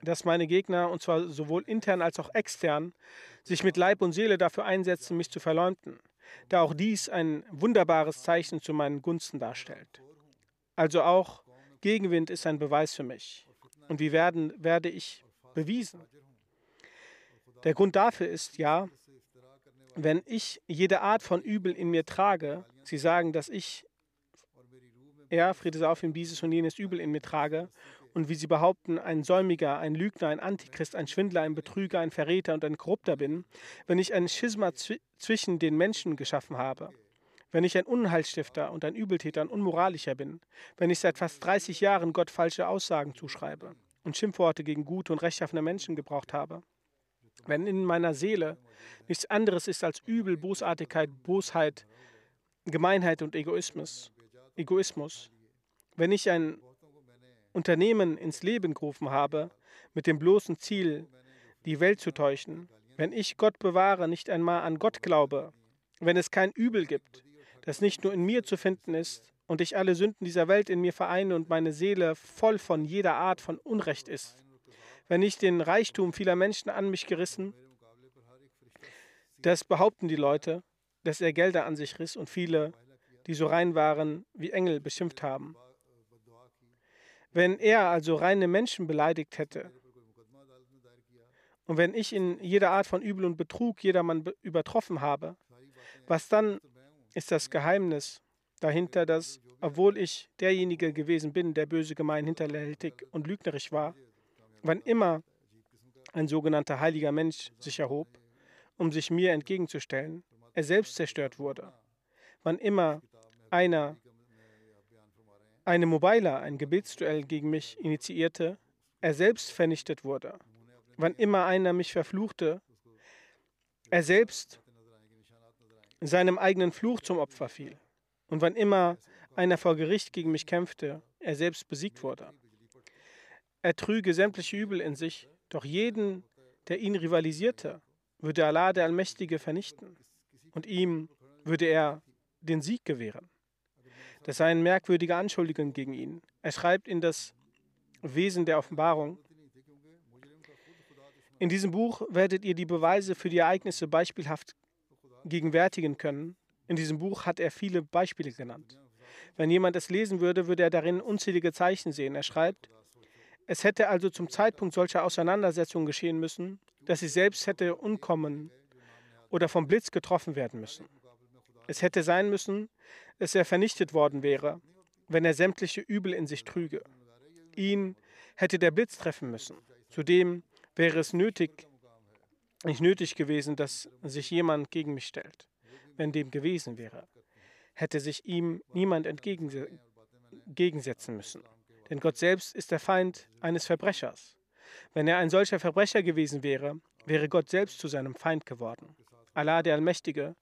Dass meine Gegner, und zwar sowohl intern als auch extern, sich mit Leib und Seele dafür einsetzen, mich zu verleumden, da auch dies ein wunderbares Zeichen zu meinen Gunsten darstellt. Also auch Gegenwind ist ein Beweis für mich. Und wie werden, werde ich bewiesen? Der Grund dafür ist ja, wenn ich jede Art von Übel in mir trage, Sie sagen, dass ich er, Friede sei auf ihm, dieses und jenes Übel in mir trage und wie sie behaupten, ein Säumiger, ein Lügner, ein Antichrist, ein Schwindler, ein Betrüger, ein Verräter und ein Korrupter bin, wenn ich ein Schisma zwischen den Menschen geschaffen habe, wenn ich ein Unheilstifter und ein Übeltäter und Unmoralischer bin, wenn ich seit fast 30 Jahren Gott falsche Aussagen zuschreibe und Schimpfworte gegen gute und rechtschaffene Menschen gebraucht habe, wenn in meiner Seele nichts anderes ist als Übel, Bosartigkeit, Bosheit, Gemeinheit und Egoismus, Egoismus. Wenn ich ein Unternehmen ins Leben gerufen habe, mit dem bloßen Ziel, die Welt zu täuschen, wenn ich Gott bewahre, nicht einmal an Gott glaube, wenn es kein Übel gibt, das nicht nur in mir zu finden ist und ich alle Sünden dieser Welt in mir vereine und meine Seele voll von jeder Art von Unrecht ist, wenn ich den Reichtum vieler Menschen an mich gerissen, das behaupten die Leute, dass er Gelder an sich riss und viele die so rein waren, wie Engel beschimpft haben. Wenn er also reine Menschen beleidigt hätte und wenn ich in jeder Art von Übel und Betrug jedermann übertroffen habe, was dann ist das Geheimnis dahinter, dass, obwohl ich derjenige gewesen bin, der böse, gemein, hinterhältig und lügnerisch war, wann immer ein sogenannter heiliger Mensch sich erhob, um sich mir entgegenzustellen, er selbst zerstört wurde. Wann immer einer eine Mobila, ein Gebetsduell gegen mich initiierte, er selbst vernichtet wurde. Wann immer einer mich verfluchte, er selbst seinem eigenen Fluch zum Opfer fiel. Und wann immer einer vor Gericht gegen mich kämpfte, er selbst besiegt wurde. Er trüge sämtliche Übel in sich, doch jeden, der ihn rivalisierte, würde Allah der Allmächtige vernichten und ihm würde er den Sieg gewähren. Das sei eine merkwürdige Anschuldigung gegen ihn. Er schreibt in das Wesen der Offenbarung. In diesem Buch werdet ihr die Beweise für die Ereignisse beispielhaft gegenwärtigen können. In diesem Buch hat er viele Beispiele genannt. Wenn jemand es lesen würde, würde er darin unzählige Zeichen sehen. Er schreibt, es hätte also zum Zeitpunkt solcher Auseinandersetzungen geschehen müssen, dass sie selbst hätte umkommen oder vom Blitz getroffen werden müssen. Es hätte sein müssen, dass er vernichtet worden wäre, wenn er sämtliche Übel in sich trüge. Ihn hätte der Blitz treffen müssen. Zudem wäre es nötig, nicht nötig gewesen, dass sich jemand gegen mich stellt. Wenn dem gewesen wäre, hätte sich ihm niemand entgegensetzen müssen. Denn Gott selbst ist der Feind eines Verbrechers. Wenn er ein solcher Verbrecher gewesen wäre, wäre Gott selbst zu seinem Feind geworden. Allah, der Allmächtige,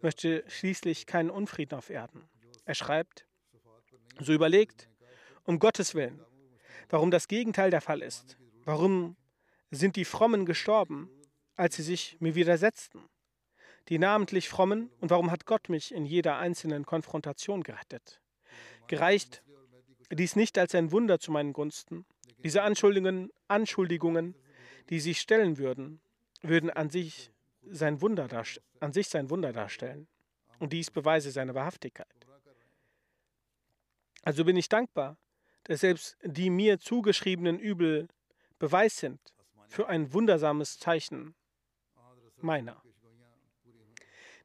möchte schließlich keinen Unfrieden auf Erden. Er schreibt, so überlegt, um Gottes Willen, warum das Gegenteil der Fall ist. Warum sind die Frommen gestorben, als sie sich mir widersetzten? Die namentlich Frommen und warum hat Gott mich in jeder einzelnen Konfrontation gerettet? Gereicht dies nicht als ein Wunder zu meinen Gunsten? Diese Anschuldigungen, Anschuldigungen, die sie stellen würden, würden an sich sein Wunder an sich sein Wunder darstellen. Und dies beweise seine Wahrhaftigkeit. Also bin ich dankbar, dass selbst die mir zugeschriebenen Übel Beweis sind für ein wundersames Zeichen meiner.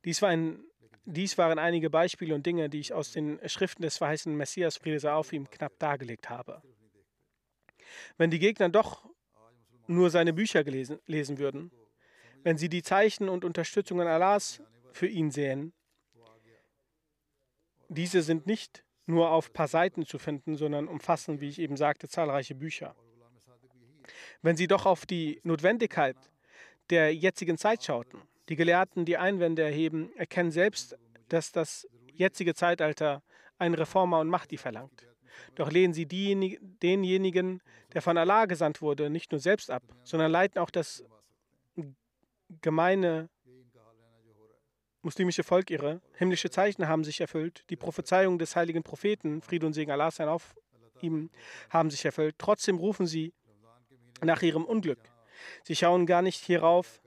Dies, war ein, dies waren einige Beispiele und Dinge, die ich aus den Schriften des verheißenen Messias, Friede auf ihm, knapp dargelegt habe. Wenn die Gegner doch nur seine Bücher gelesen, lesen würden, wenn sie die Zeichen und Unterstützungen Allahs für ihn sehen. Diese sind nicht nur auf paar Seiten zu finden, sondern umfassen, wie ich eben sagte, zahlreiche Bücher. Wenn Sie doch auf die Notwendigkeit der jetzigen Zeit schauten, die Gelehrten, die Einwände erheben, erkennen selbst, dass das jetzige Zeitalter einen Reformer und Mahdi verlangt. Doch lehnen sie denjenigen, der von Allah gesandt wurde, nicht nur selbst ab, sondern leiten auch das gemeine muslimische Volk irre. Himmlische Zeichen haben sich erfüllt. Die Prophezeiungen des heiligen Propheten, Friede und Segen Allah sein auf ihm, haben sich erfüllt. Trotzdem rufen sie nach ihrem Unglück. Sie schauen gar nicht hierauf,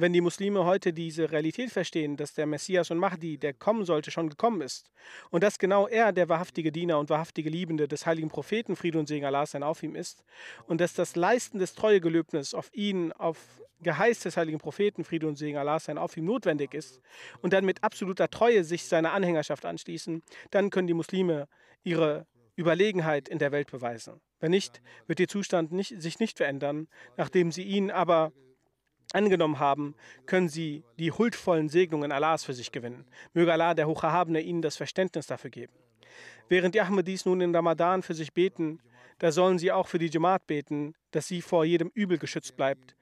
wenn die Muslime heute diese Realität verstehen, dass der Messias und Mahdi, der kommen sollte, schon gekommen ist. Und dass genau er der wahrhaftige Diener und wahrhaftige Liebende des heiligen Propheten, Friede und Segen Allah sein auf ihm ist. Und dass das Leisten des Treuegelöbnisses auf ihn, auf Geheiß des heiligen Propheten, Friede und Segen Allah sein auf ihm notwendig ist und dann mit absoluter Treue sich seiner Anhängerschaft anschließen, dann können die Muslime ihre Überlegenheit in der Welt beweisen. Wenn nicht, wird ihr Zustand nicht, sich nicht verändern, nachdem sie ihn aber angenommen haben, können sie die huldvollen Segnungen Allahs für sich gewinnen. Möge Allah, der Hocherhabene, ihnen das Verständnis dafür geben. Während die Ahmadis nun in Ramadan für sich beten, da sollen sie auch für die Jamaat beten, dass sie vor jedem Übel geschützt bleibt.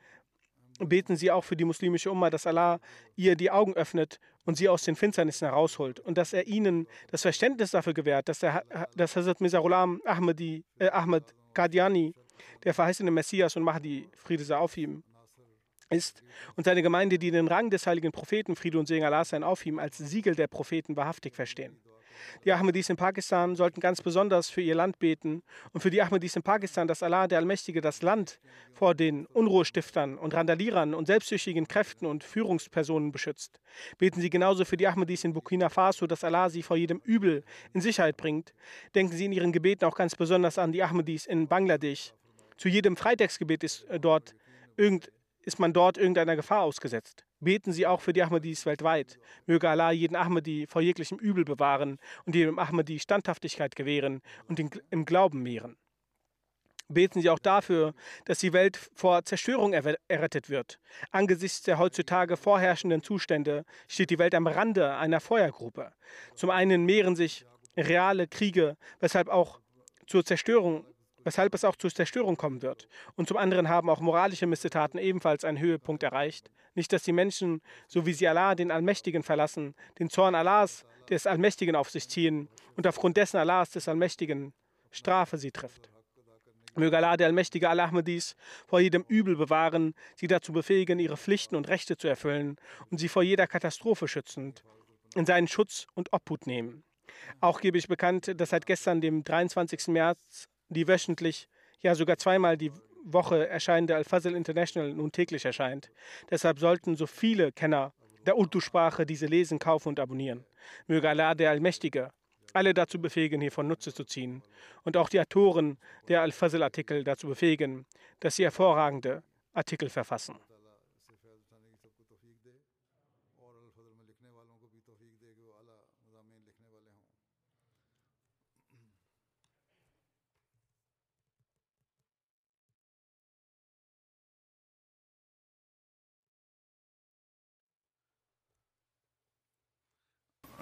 Beten sie auch für die muslimische Umma, dass Allah ihr die Augen öffnet und sie aus den Finsternissen herausholt und dass er ihnen das Verständnis dafür gewährt, dass, der, dass Hazrat Mizarulam Ahmadi, äh, Ahmad Qadiani, der verheißene Messias und Mahdi, Friede sei auf ihm, ist und seine Gemeinde, die den Rang des heiligen Propheten, Friede und Segen Allah sein auf ihm, als Siegel der Propheten wahrhaftig verstehen. Die Ahmadis in Pakistan sollten ganz besonders für ihr Land beten und für die Ahmadis in Pakistan, dass Allah, der Allmächtige, das Land vor den Unruhestiftern und Randalierern und selbstsüchtigen Kräften und Führungspersonen beschützt. Beten Sie genauso für die Ahmadis in Burkina Faso, dass Allah sie vor jedem Übel in Sicherheit bringt. Denken Sie in Ihren Gebeten auch ganz besonders an die Ahmadis in Bangladesch. Zu jedem Freitagsgebet ist äh, dort irgendein ist man dort irgendeiner Gefahr ausgesetzt. Beten Sie auch für die Ahmadis weltweit. Möge Allah jeden Ahmadi vor jeglichem Übel bewahren und jedem Ahmadi Standhaftigkeit gewähren und ihn im Glauben mehren. Beten Sie auch dafür, dass die Welt vor Zerstörung errettet wird. Angesichts der heutzutage vorherrschenden Zustände steht die Welt am Rande einer Feuergruppe. Zum einen mehren sich reale Kriege, weshalb auch zur Zerstörung weshalb es auch zur Zerstörung kommen wird. Und zum anderen haben auch moralische Missetaten ebenfalls einen Höhepunkt erreicht. Nicht, dass die Menschen, so wie sie Allah, den Allmächtigen, verlassen, den Zorn Allahs, des Allmächtigen, auf sich ziehen und aufgrund dessen Allahs, des Allmächtigen, Strafe sie trifft. Möge Allah, der allmächtige Al-Ahmadis, vor jedem Übel bewahren, sie dazu befähigen, ihre Pflichten und Rechte zu erfüllen und sie vor jeder Katastrophe schützend in seinen Schutz und Obhut nehmen. Auch gebe ich bekannt, dass seit gestern, dem 23. März die wöchentlich, ja sogar zweimal die Woche erscheinende Al-Fazl International nun täglich erscheint. Deshalb sollten so viele Kenner der Urdu-Sprache diese lesen, kaufen und abonnieren. Möge Allah, der Allmächtige, alle dazu befähigen, hiervon Nutze zu ziehen und auch die Autoren der Al-Fazl-Artikel dazu befähigen, dass sie hervorragende Artikel verfassen.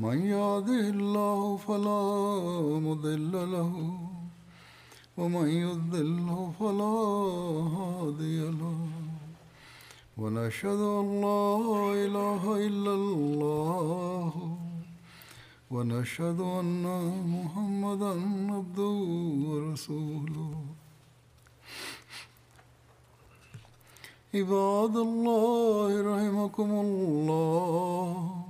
من يهده الله فلا مضل له ومن يضله فلا هادي له. ونشهد أن لا إله إلا الله ونشهد أن محمدا عبده ورسوله. عباد الله رحمكم الله.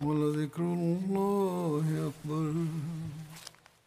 ولذكر الله أكبر